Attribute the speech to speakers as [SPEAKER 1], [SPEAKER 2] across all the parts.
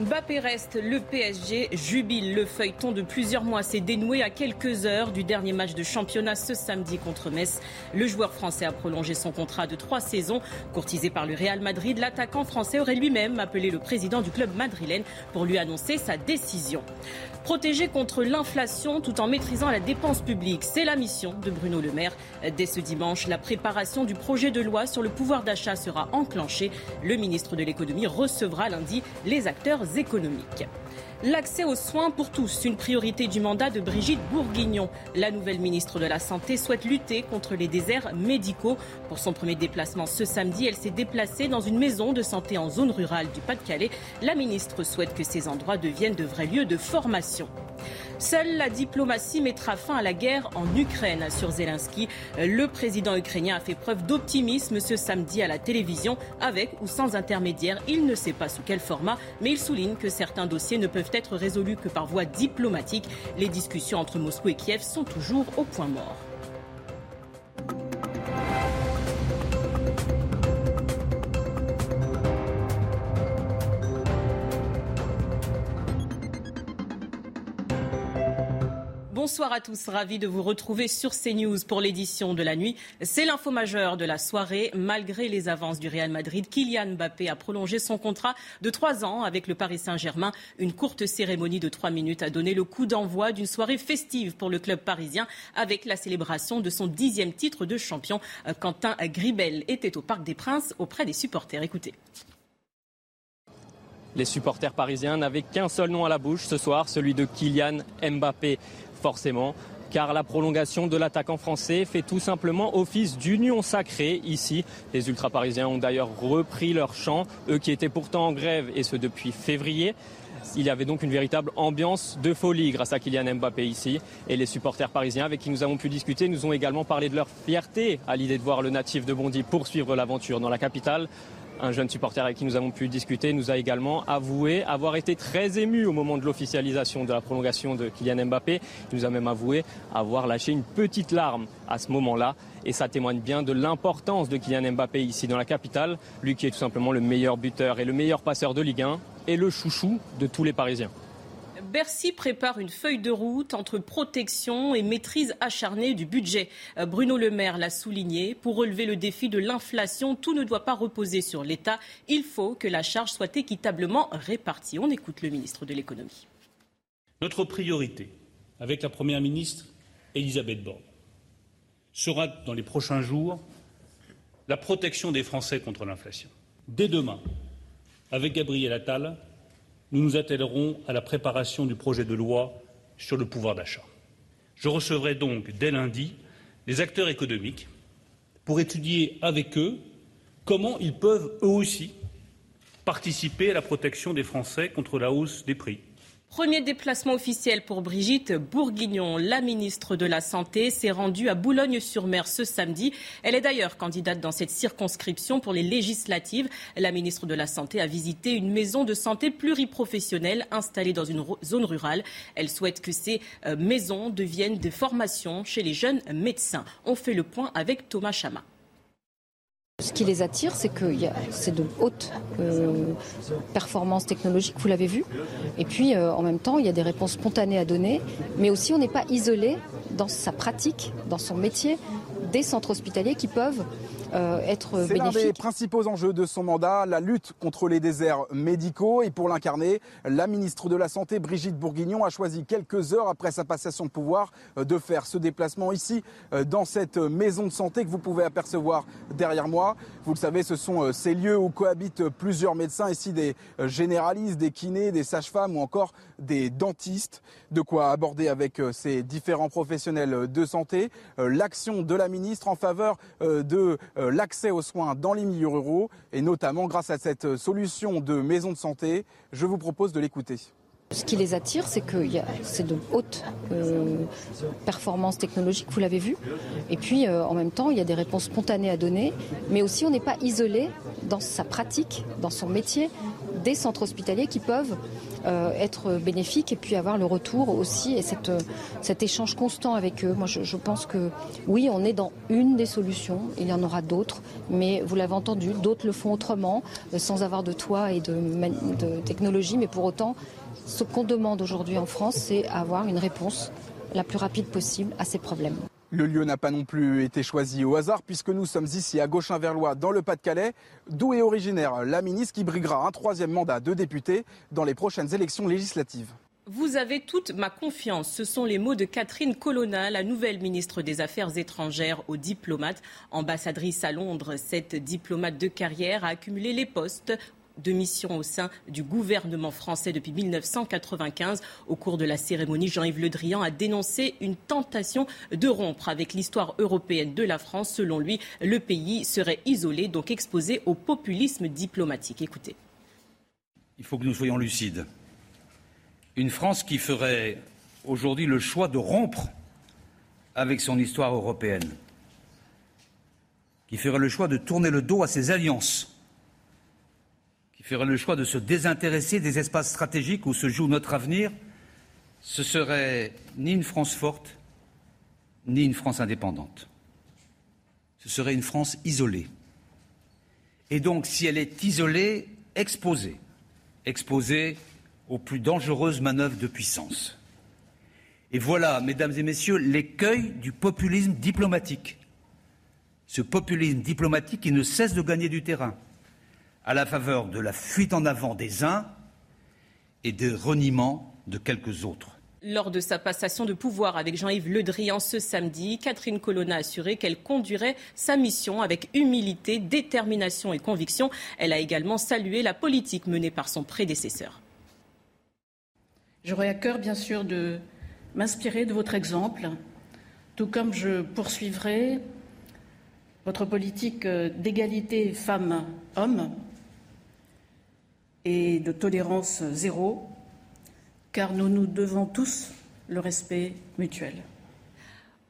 [SPEAKER 1] Mbappé reste, le PSG jubile. Le feuilleton de plusieurs mois s'est dénoué à quelques heures du dernier match de championnat ce samedi contre Metz. Le joueur français a prolongé son contrat de trois saisons. Courtisé par le Real Madrid, l'attaquant français aurait lui-même appelé le président du club madrilène pour lui annoncer sa décision. Protéger contre l'inflation tout en maîtrisant la dépense publique, c'est la mission de Bruno Le Maire. Dès ce dimanche, la préparation du projet de loi sur le pouvoir d'achat sera enclenchée. Le ministre de l'économie recevra lundi les acteurs économiques. L'accès aux soins pour tous, une priorité du mandat de Brigitte Bourguignon. La nouvelle ministre de la Santé souhaite lutter contre les déserts médicaux. Pour son premier déplacement ce samedi, elle s'est déplacée dans une maison de santé en zone rurale du Pas-de-Calais. La ministre souhaite que ces endroits deviennent de vrais lieux de formation. Seule la diplomatie mettra fin à la guerre en Ukraine, assure Zelensky. Le président ukrainien a fait preuve d'optimisme ce samedi à la télévision, avec ou sans intermédiaire. Il ne sait pas sous quel format, mais il souligne que certains dossiers ne peuvent être résolus que par voie diplomatique. Les discussions entre Moscou et Kiev sont toujours au point mort. Bonsoir à tous, ravi de vous retrouver sur CNews pour l'édition de la nuit. C'est l'info majeure de la soirée. Malgré les avances du Real Madrid, Kylian Mbappé a prolongé son contrat de trois ans avec le Paris Saint-Germain. Une courte cérémonie de trois minutes a donné le coup d'envoi d'une soirée festive pour le club parisien avec la célébration de son dixième titre de champion. Quentin Gribel était au Parc des Princes auprès des supporters. Écoutez.
[SPEAKER 2] Les supporters parisiens n'avaient qu'un seul nom à la bouche ce soir, celui de Kylian Mbappé forcément, car la prolongation de l'attaquant français fait tout simplement office d'union sacrée ici. Les ultra-parisiens ont d'ailleurs repris leur chant, eux qui étaient pourtant en grève, et ce depuis février. Il y avait donc une véritable ambiance de folie grâce à Kylian Mbappé ici. Et les supporters parisiens avec qui nous avons pu discuter nous ont également parlé de leur fierté à l'idée de voir le natif de Bondy poursuivre l'aventure dans la capitale. Un jeune supporter avec qui nous avons pu discuter nous a également avoué avoir été très ému au moment de l'officialisation de la prolongation de Kylian Mbappé. Il nous a même avoué avoir lâché une petite larme à ce moment-là. Et ça témoigne bien de l'importance de Kylian Mbappé ici dans la capitale, lui qui est tout simplement le meilleur buteur et le meilleur passeur de Ligue 1 et le chouchou de tous les Parisiens.
[SPEAKER 1] Bercy prépare une feuille de route entre protection et maîtrise acharnée du budget. Euh, Bruno Le Maire l'a souligné. Pour relever le défi de l'inflation, tout ne doit pas reposer sur l'État. Il faut que la charge soit équitablement répartie. On écoute le ministre de l'économie.
[SPEAKER 3] Notre priorité, avec la Première ministre Elisabeth Borne, sera dans les prochains jours la protection des Français contre l'inflation. Dès demain, avec Gabriel Attal, nous nous attellerons à la préparation du projet de loi sur le pouvoir d'achat. Je recevrai donc dès lundi les acteurs économiques pour étudier avec eux comment ils peuvent eux aussi participer à la protection des Français contre la hausse des prix.
[SPEAKER 1] Premier déplacement officiel pour Brigitte Bourguignon. La ministre de la Santé s'est rendue à Boulogne-sur-Mer ce samedi. Elle est d'ailleurs candidate dans cette circonscription pour les législatives. La ministre de la Santé a visité une maison de santé pluriprofessionnelle installée dans une zone rurale. Elle souhaite que ces euh, maisons deviennent des formations chez les jeunes médecins. On fait le point avec Thomas Chama.
[SPEAKER 4] Ce qui les attire, c'est que c'est de haute euh, performance technologique, vous l'avez vu. Et puis, euh, en même temps, il y a des réponses spontanées à donner, mais aussi on n'est pas isolé dans sa pratique, dans son métier, des centres hospitaliers qui peuvent euh, être
[SPEAKER 5] C'est l'un des principaux enjeux de son mandat, la lutte contre les déserts médicaux. Et pour l'incarner, la ministre de la Santé, Brigitte Bourguignon, a choisi quelques heures après sa passation de pouvoir euh, de faire ce déplacement ici, euh, dans cette maison de santé que vous pouvez apercevoir derrière moi. Vous le savez, ce sont ces lieux où cohabitent plusieurs médecins, ici des généralistes, des kinés, des sages-femmes ou encore des dentistes. De quoi aborder avec ces différents professionnels de santé l'action de la ministre en faveur de l'accès aux soins dans les milieux ruraux et notamment grâce à cette euh, solution de maison de santé. Je vous propose de l'écouter.
[SPEAKER 4] Ce qui les attire, c'est que c'est de hautes euh, performances technologiques, vous l'avez vu. Et puis, euh, en même temps, il y a des réponses spontanées à donner, mais aussi on n'est pas isolé dans sa pratique, dans son métier, des centres hospitaliers qui peuvent euh, être bénéfiques et puis avoir le retour aussi et euh, cet échange constant avec eux. Moi, je, pense que oui, on est dans une des solutions. Il y en aura d'autres, mais vous l'avez entendu, d'autres le font autrement, euh, sans avoir de toit et de technologie, mais pour autant, ce qu'on demande aujourd'hui en France, c'est avoir une réponse la plus rapide possible à ces problèmes.
[SPEAKER 5] Le lieu n'a pas non plus été choisi au hasard puisque nous sommes ici à Gauchin-Verlois dans le Pas-de-Calais, d'où est originaire la ministre qui briguera un troisième mandat de député dans les prochaines élections législatives.
[SPEAKER 1] Vous avez toute ma confiance. Ce sont les mots de Catherine Colonna, la nouvelle ministre des Affaires étrangères aux diplomates. Ambassadrice à Londres, cette diplomate de carrière a accumulé les postes de mission au sein du gouvernement français depuis 1995. Au cours de la cérémonie, Jean-Yves Le Drian a dénoncé une tentation de rompre avec l'histoire européenne de la France. Selon lui, le pays serait isolé, donc exposé au populisme diplomatique. Écoutez.
[SPEAKER 6] Il faut que nous soyons lucides. Une France qui ferait aujourd'hui le choix de rompre avec son histoire européenne, qui ferait le choix de tourner le dos à ses alliances, ferait le choix de se désintéresser des espaces stratégiques où se joue notre avenir, ce serait ni une France forte, ni une France indépendante. Ce serait une France isolée. Et donc, si elle est isolée, exposée, exposée aux plus dangereuses manœuvres de puissance. Et voilà, mesdames et messieurs, l'écueil du populisme diplomatique. Ce populisme diplomatique qui ne cesse de gagner du terrain, à la faveur de la fuite en avant des uns et des reniements de quelques autres.
[SPEAKER 1] Lors de sa passation de pouvoir avec Jean-Yves Le Drian ce samedi, Catherine Colonna a assuré qu'elle conduirait sa mission avec humilité, détermination et conviction. Elle a également salué la politique menée par son prédécesseur.
[SPEAKER 7] J'aurai à cœur, bien sûr, de m'inspirer de votre exemple, tout comme je poursuivrai votre politique d'égalité femmes-hommes et de tolérance zéro, car nous nous devons tous le respect mutuel.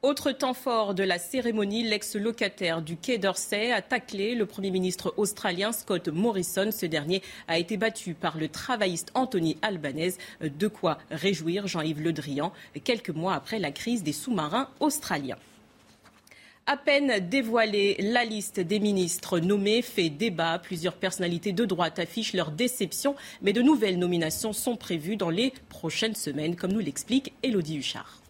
[SPEAKER 1] Autre temps fort de la cérémonie, l'ex-locataire du Quai d'Orsay a taclé le Premier ministre australien Scott Morrison. Ce dernier a été battu par le travailliste Anthony Albanese. De quoi réjouir Jean-Yves Le Drian, quelques mois après la crise des sous-marins australiens. À peine dévoilée, la liste des ministres nommés fait débat. Plusieurs personnalités de droite affichent leur déception, mais de nouvelles nominations sont prévues dans les prochaines semaines, comme nous l'explique Elodie Huchard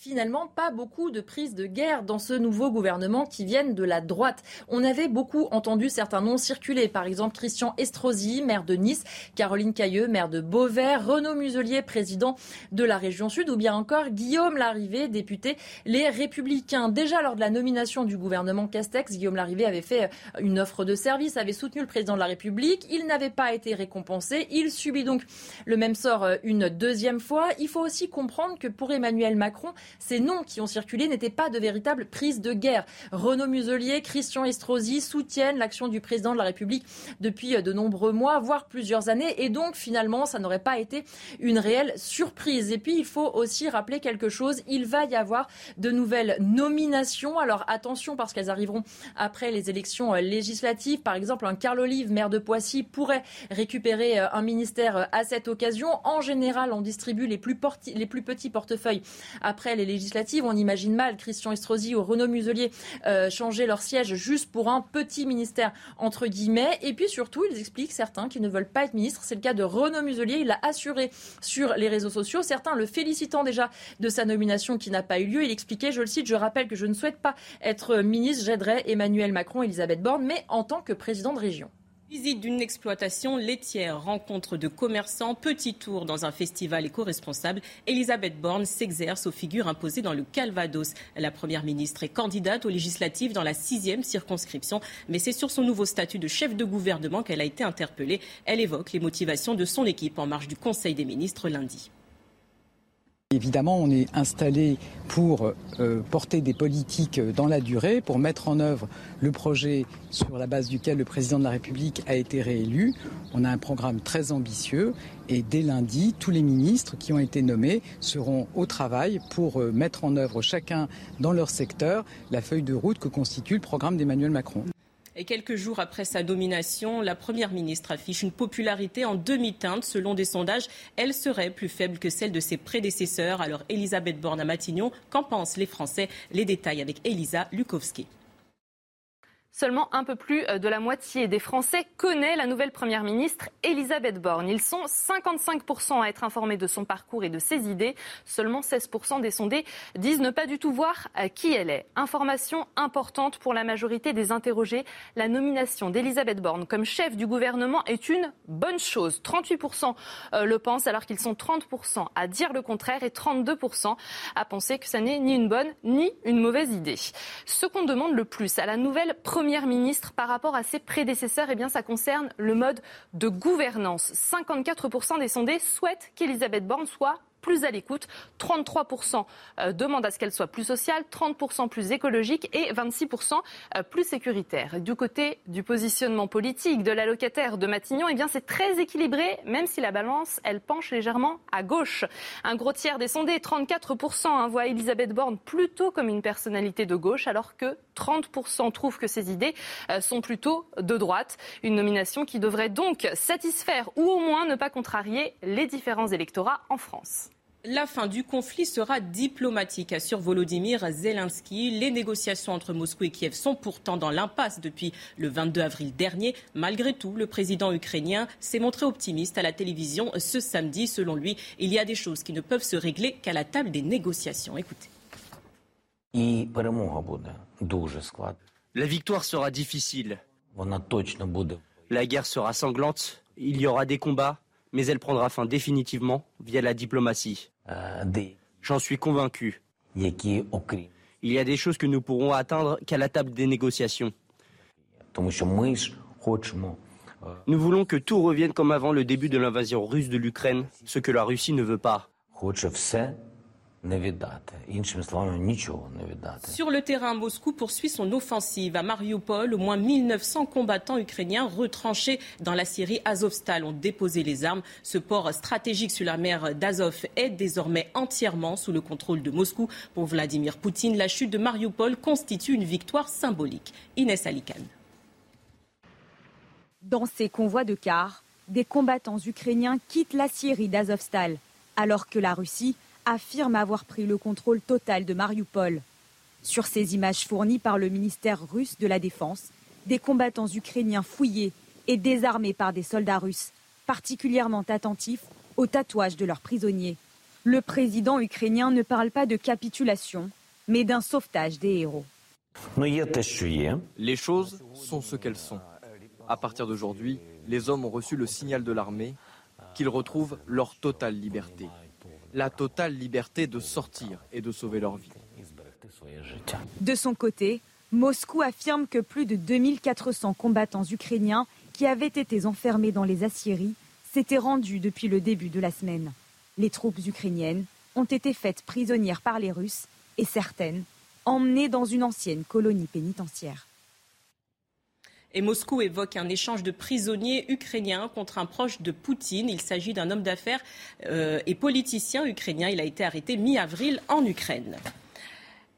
[SPEAKER 8] finalement pas beaucoup de prises de guerre dans ce nouveau gouvernement qui viennent de la droite. On avait beaucoup entendu certains noms circuler, par exemple Christian Estrosi, maire de Nice, Caroline Cailleux, maire de Beauvais, Renaud Muselier, président de la région Sud, ou bien encore Guillaume Larrivé, député Les Républicains. Déjà lors de la nomination du gouvernement Castex, Guillaume Larrivé avait fait une offre de service, avait soutenu le président de la République. Il n'avait pas été récompensé. Il subit donc le même sort une deuxième fois. Il faut aussi comprendre que pour Emmanuel Macron, ces noms qui ont circulé n'étaient pas de véritables prises de guerre. Renaud Muselier, Christian Estrosi soutiennent l'action du président de la République depuis de nombreux mois, voire plusieurs années. Et donc, finalement, ça n'aurait pas été une réelle surprise. Et puis, il faut aussi rappeler quelque chose. Il va y avoir de nouvelles nominations. Alors, attention, parce qu'elles arriveront après les élections législatives. Par exemple, un Carl Olive, maire de Poissy, pourrait récupérer un ministère à cette occasion. En général, on distribue les plus, petits portefeuilles après législatives. On imagine mal Christian Estrosi ou Renaud Muselier euh, changer leur siège juste pour un petit ministère, entre guillemets. Et puis surtout, ils expliquent certains qui ne veulent pas être ministres. C'est le cas de Renaud Muselier. Il l'a assuré sur les réseaux sociaux. Certains le félicitant déjà de sa nomination qui n'a pas eu lieu. Il expliquait, je le cite, je rappelle que je ne souhaite pas être ministre. J'aiderai Emmanuel Macron, Elisabeth Borne, mais en tant que président de région.
[SPEAKER 1] Visite d'une exploitation laitière, rencontre de commerçants, petit tour dans un festival éco-responsable. Elisabeth Borne s'exerce aux figures imposées dans le Calvados. La première ministre est candidate aux législatives dans la sixième circonscription, mais c'est sur son nouveau statut de chef de gouvernement qu'elle a été interpellée. Elle évoque les motivations de son équipe en marge du Conseil des ministres lundi.
[SPEAKER 9] Évidemment, on est installé pour euh, porter des politiques dans la durée, pour mettre en œuvre le projet sur la base duquel le président de la République a été réélu. On a un programme très ambitieux et dès lundi, tous les ministres qui ont été nommés seront au travail pour euh, mettre en œuvre chacun dans leur secteur la feuille de route que constitue le programme d'Emmanuel Macron.
[SPEAKER 1] Et quelques jours après sa nomination, la Première ministre affiche une popularité en demi-teinte. Selon des sondages, elle serait plus faible que celle de ses prédécesseurs. Alors Elisabeth Borne à Matignon, qu'en pensent les Français? Les détails avec Elisa Lukowski.
[SPEAKER 10] Seulement un peu plus euh, de la moitié des Français connaît la nouvelle Première ministre Elisabeth Borne. Ils sont 55% à être informés de son parcours et de ses idées. Seulement 16% des sondés disent ne pas du tout voir euh, qui elle est. Information importante pour la majorité des interrogés. La nomination d'Elisabeth Borne comme chef du gouvernement est une bonne chose. 38% euh, le pensent alors qu'ils sont 30% à dire le contraire et 32% à penser que ça n'est ni une bonne ni une mauvaise idée. Ce qu'on demande le plus à la nouvelle Première Première ministre par rapport à ses prédécesseurs, eh bien, ça concerne le mode de gouvernance. 54% des sondés souhaitent qu'Elisabeth Borne soit plus à l'écoute. 33% euh, demandent à ce qu'elle soit plus sociale, 30% plus écologique et 26% euh, plus sécuritaire. Du côté du positionnement politique de la locataire de Matignon, eh bien c'est très équilibré, même si la balance, elle penche légèrement à gauche. Un gros tiers des sondés, 34%, hein, voient Elisabeth Borne plutôt comme une personnalité de gauche, alors que 30% trouvent que ses idées euh, sont plutôt de droite. Une nomination qui devrait donc satisfaire ou au moins ne pas contrarier les différents électorats en France.
[SPEAKER 1] La fin du conflit sera diplomatique, assure Volodymyr Zelensky. Les négociations entre Moscou et Kiev sont pourtant dans l'impasse depuis le 22 avril dernier. Malgré tout, le président ukrainien s'est montré optimiste à la télévision ce samedi. Selon lui, il y a des choses qui ne peuvent se régler qu'à la table des négociations. Écoutez.
[SPEAKER 11] La victoire sera difficile. La guerre sera sanglante. Il y aura des combats mais elle prendra fin définitivement via la diplomatie. J'en suis convaincu. Il y a des choses que nous pourrons atteindre qu'à la table des négociations. Nous voulons que tout revienne comme avant le début de l'invasion russe de l'Ukraine, ce que la Russie ne veut pas.
[SPEAKER 1] Sur le terrain, Moscou poursuit son offensive. À Mariupol, au moins 1900 combattants ukrainiens retranchés dans la Syrie Azovstal ont déposé les armes. Ce port stratégique sur la mer d'Azov est désormais entièrement sous le contrôle de Moscou. Pour Vladimir Poutine, la chute de Mariupol constitue une victoire symbolique. Inès Alikan.
[SPEAKER 12] Dans ces convois de cars, des combattants ukrainiens quittent la Syrie d'Azovstal, alors que la Russie affirme avoir pris le contrôle total de Mariupol. Sur ces images fournies par le ministère russe de la Défense, des combattants ukrainiens fouillés et désarmés par des soldats russes, particulièrement attentifs aux tatouages de leurs prisonniers. Le président ukrainien ne parle pas de capitulation, mais d'un sauvetage des héros.
[SPEAKER 13] Les choses sont ce qu'elles sont. À partir d'aujourd'hui, les hommes ont reçu le signal de l'armée qu'ils retrouvent leur totale liberté la totale liberté de sortir et de sauver leur vie.
[SPEAKER 12] De son côté, Moscou affirme que plus de 2400 combattants ukrainiens qui avaient été enfermés dans les aciéries s'étaient rendus depuis le début de la semaine. Les troupes ukrainiennes ont été faites prisonnières par les Russes et certaines emmenées dans une ancienne colonie pénitentiaire.
[SPEAKER 1] Moscou évoque un échange de prisonniers ukrainiens contre un proche de Poutine. Il s'agit d'un homme d'affaires euh, et politicien ukrainien. Il a été arrêté mi-avril en Ukraine.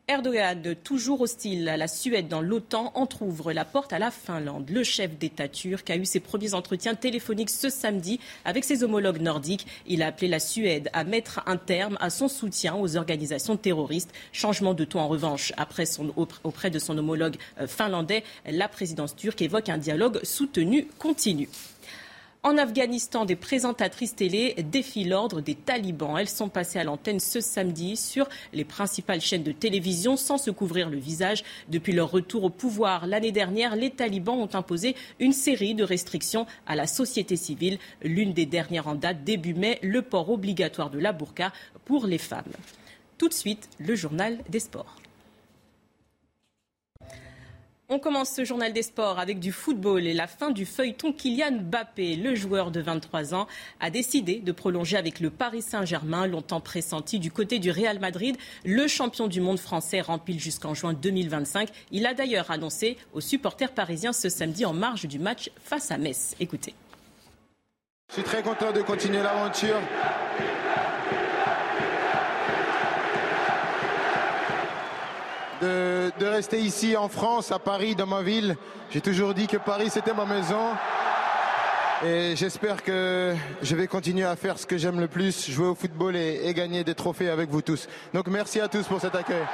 [SPEAKER 1] Erdogan, toujours hostile à la Suède dans l'OTAN, entr'ouvre la porte à la Finlande. Le chef d'État turc a eu ses premiers entretiens téléphoniques ce samedi avec ses homologues nordiques. Il a appelé la Suède à mettre un terme à son soutien aux organisations terroristes. Changement de ton en revanche après auprès de son homologue euh, finlandais. La présidence turque évoque un dialogue soutenu continu. En Afghanistan, des présentatrices télé défient l'ordre des talibans. Elles sont passées à l'antenne ce samedi sur les principales chaînes de télévision sans se couvrir le visage. Depuis leur retour au pouvoir l'année dernière, les talibans ont imposé une série de restrictions à la société civile. L'une des dernières en date début mai, le port obligatoire de la burqa pour les femmes. Tout de suite, le journal des sports. On commence ce journal des sports avec du football et la fin du feuilleton Kylian Mbappé. Le joueur de 23 ans a décidé de prolonger avec le Paris Saint-Germain, longtemps pressenti du côté du Real Madrid. Le champion du monde français rempile jusqu'en juin 2025. Il a d'ailleurs annoncé aux supporters parisiens ce samedi en marge du match face à Metz. Écoutez.
[SPEAKER 14] Je suis très content de continuer l'aventure. De, rester ici en France, à Paris, dans ma ville. J'ai toujours dit que Paris, c'était ma maison. Et j'espère que je vais continuer à faire ce que j'aime le plus, jouer au football et gagner des trophées avec vous tous. Donc merci à tous pour cet accueil.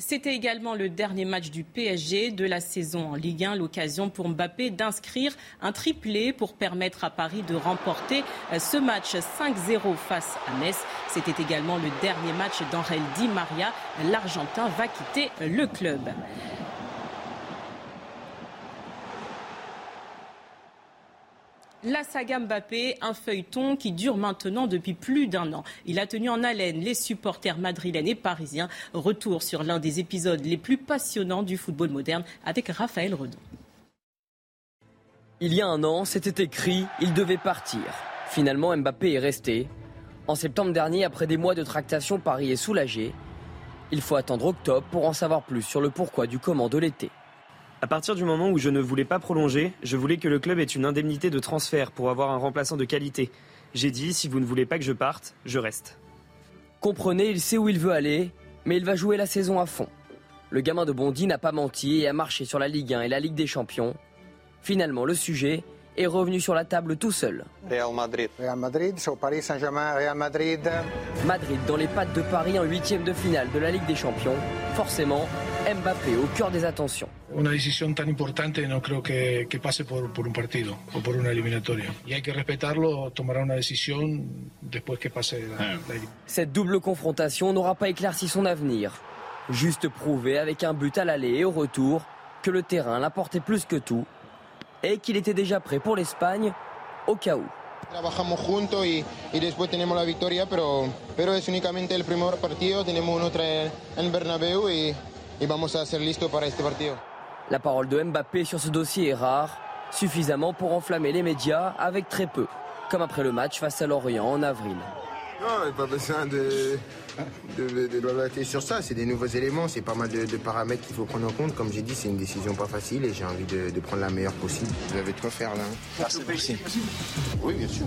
[SPEAKER 1] C'était également le dernier match du PSG de la saison en Ligue 1, l'occasion pour Mbappé d'inscrire un triplé pour permettre à Paris de remporter euh, ce match 5-0 face à Metz. C'était également le dernier match d'Angel Di Maria. L'Argentin va quitter le club. La saga Mbappé, un feuilleton qui dure maintenant depuis plus d'un an. Il a tenu en haleine les supporters madrilènes et parisiens. Retour sur l'un des épisodes les plus passionnants du football moderne avec Raphaël Redon.
[SPEAKER 15] Il y a un an, c'était écrit, il devait partir. Finalement, Mbappé est resté. En septembre dernier, après des mois de tractation, Paris est soulagé. Il faut attendre octobre pour en savoir plus sur le pourquoi du comment de l'été.
[SPEAKER 16] À partir du moment où je ne voulais pas prolonger, je voulais que le club ait une indemnité de transfert pour avoir un remplaçant de qualité. J'ai dit, si vous ne voulez pas que je parte, je reste.
[SPEAKER 15] Comprenez, il sait où il veut aller, mais il va jouer la saison à fond. Le gamin de Bondy n'a pas menti et a marché sur la Ligue 1 et la Ligue des Champions. Finalement, le sujet est revenu sur la table tout seul.
[SPEAKER 17] Real Madrid. Real Madrid, sur Paris Saint-Germain, Real Madrid.
[SPEAKER 15] Madrid dans les pattes de Paris en huitième de finale de la Ligue des Champions. Forcément, Mbappé au cœur des attentions.
[SPEAKER 18] Una decisión tan importante no creo que, que pase por, por, un partido o por una eliminatoria. Y hay que respetarlo, tomará una decisión después que pase la, la...
[SPEAKER 15] Cette double confrontation n'aura pas éclairci son avenir. Juste prouvé avec un but à l'aller et au retour que le terrain l'apportait plus que tout et qu'il était déjà prêt pour l'Espagne au cas où.
[SPEAKER 14] Trabajamos juntos y, y, después tenemos la victoria, pero, pero es únicamente el primer partido. Tenemos otro en Bernabéu y, y vamos a ser listos para este partido.
[SPEAKER 15] La parole de Mbappé sur ce dossier est rare, suffisamment pour enflammer les médias avec très peu, comme après le match face à Lorient en avril.
[SPEAKER 14] Non, pas besoin de, de, de, sur ça. C'est des nouveaux éléments, c'est pas mal de, de paramètres qu'il faut prendre en compte. Comme j'ai dit, c'est une décision pas facile et j'ai envie de, prendre la meilleure possible. Vous avez de quoi faire là. Hein
[SPEAKER 17] Merci.
[SPEAKER 14] Oui, bien sûr.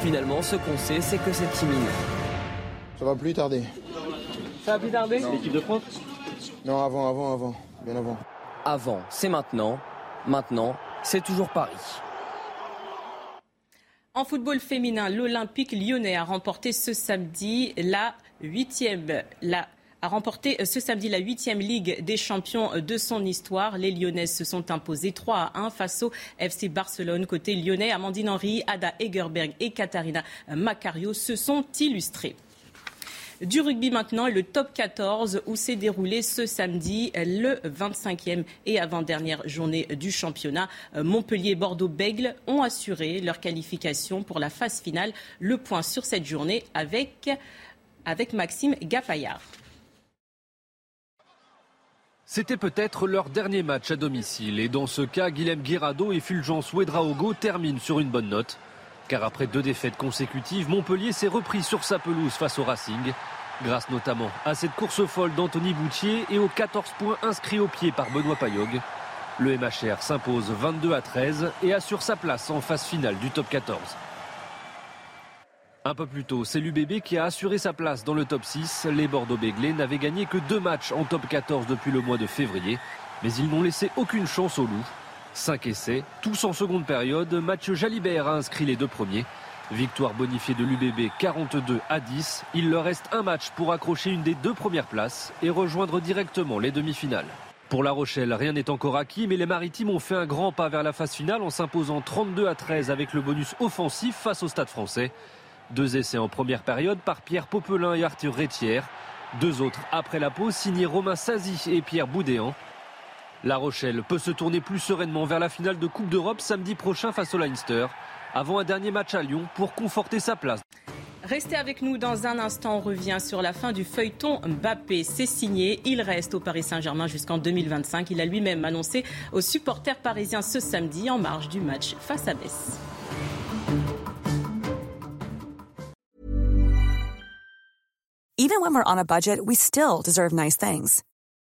[SPEAKER 15] Finalement, ce qu'on sait, c'est que c'est timide.
[SPEAKER 14] Ça va plus tarder.
[SPEAKER 15] Ça va plus tarder
[SPEAKER 16] L'équipe de France
[SPEAKER 14] Non, avant, avant, avant. Bien avant.
[SPEAKER 15] Avant, c'est maintenant. Maintenant, c'est toujours Paris.
[SPEAKER 1] En football féminin, l'Olympique lyonnais a remporté ce samedi la huitième, la huitième Ligue des champions de son histoire. Les Lyonnaises se sont imposées 3 à 1 face au FC Barcelone. Côté lyonnais, Amandine Henry, Ada Egerberg et Katharina Macario se sont illustrées. Du rugby maintenant, le top 14 où s'est déroulé ce samedi le 25e et avant-dernière journée du championnat. Montpellier et Bordeaux-Bègle ont assuré leur qualification pour la phase finale. Le point sur cette journée avec, Maxime Gapaillard.
[SPEAKER 19] C'était peut-être leur dernier match à domicile et dans ce cas, Guilhem Guirado et Fulgence Ouedraogo terminent sur une bonne note. Car après deux défaites consécutives, Montpellier s'est repris sur sa pelouse face au Racing. Grâce notamment à cette course folle d'Anthony Boutier et aux 14 points inscrits au pied par Benoît Payogue. Le MHR s'impose 22 à 13 et assure sa place en phase finale du top 14. Un peu plus tôt, c'est l'UBB qui a assuré sa place dans le top 6. Les Bordeaux-Béglés n'avaient gagné que deux matchs en top 14 depuis le mois de février, mais ils n'ont laissé aucune chance au loup. 5 essais, tous en seconde période. Mathieu Jalibert a inscrit les deux premiers. Victoire bonifiée de l'UBB 42 à 10. Il leur reste un match pour accrocher une des deux premières places et rejoindre directement les demi-finales. Pour La Rochelle, rien n'est encore acquis, mais les Maritimes ont fait un grand pas vers la phase finale en s'imposant 32 à 13 avec le bonus offensif face au Stade français. Deux essais en première période par Pierre Popelin et Arthur Rétière. Deux autres après la pause signés Romain Sazi et Pierre Boudéan. La Rochelle peut se tourner plus sereinement vers la finale de Coupe d'Europe samedi prochain face au Leinster, avant un dernier match à Lyon pour conforter sa place.
[SPEAKER 1] Restez avec nous dans un instant. On revient sur la fin du feuilleton Mbappé. C'est signé. Il reste au Paris Saint-Germain jusqu'en 2025. Il a lui-même annoncé aux supporters parisiens ce samedi en marge du match face à Metz.
[SPEAKER 20] Even when we're on a budget, we still deserve nice things.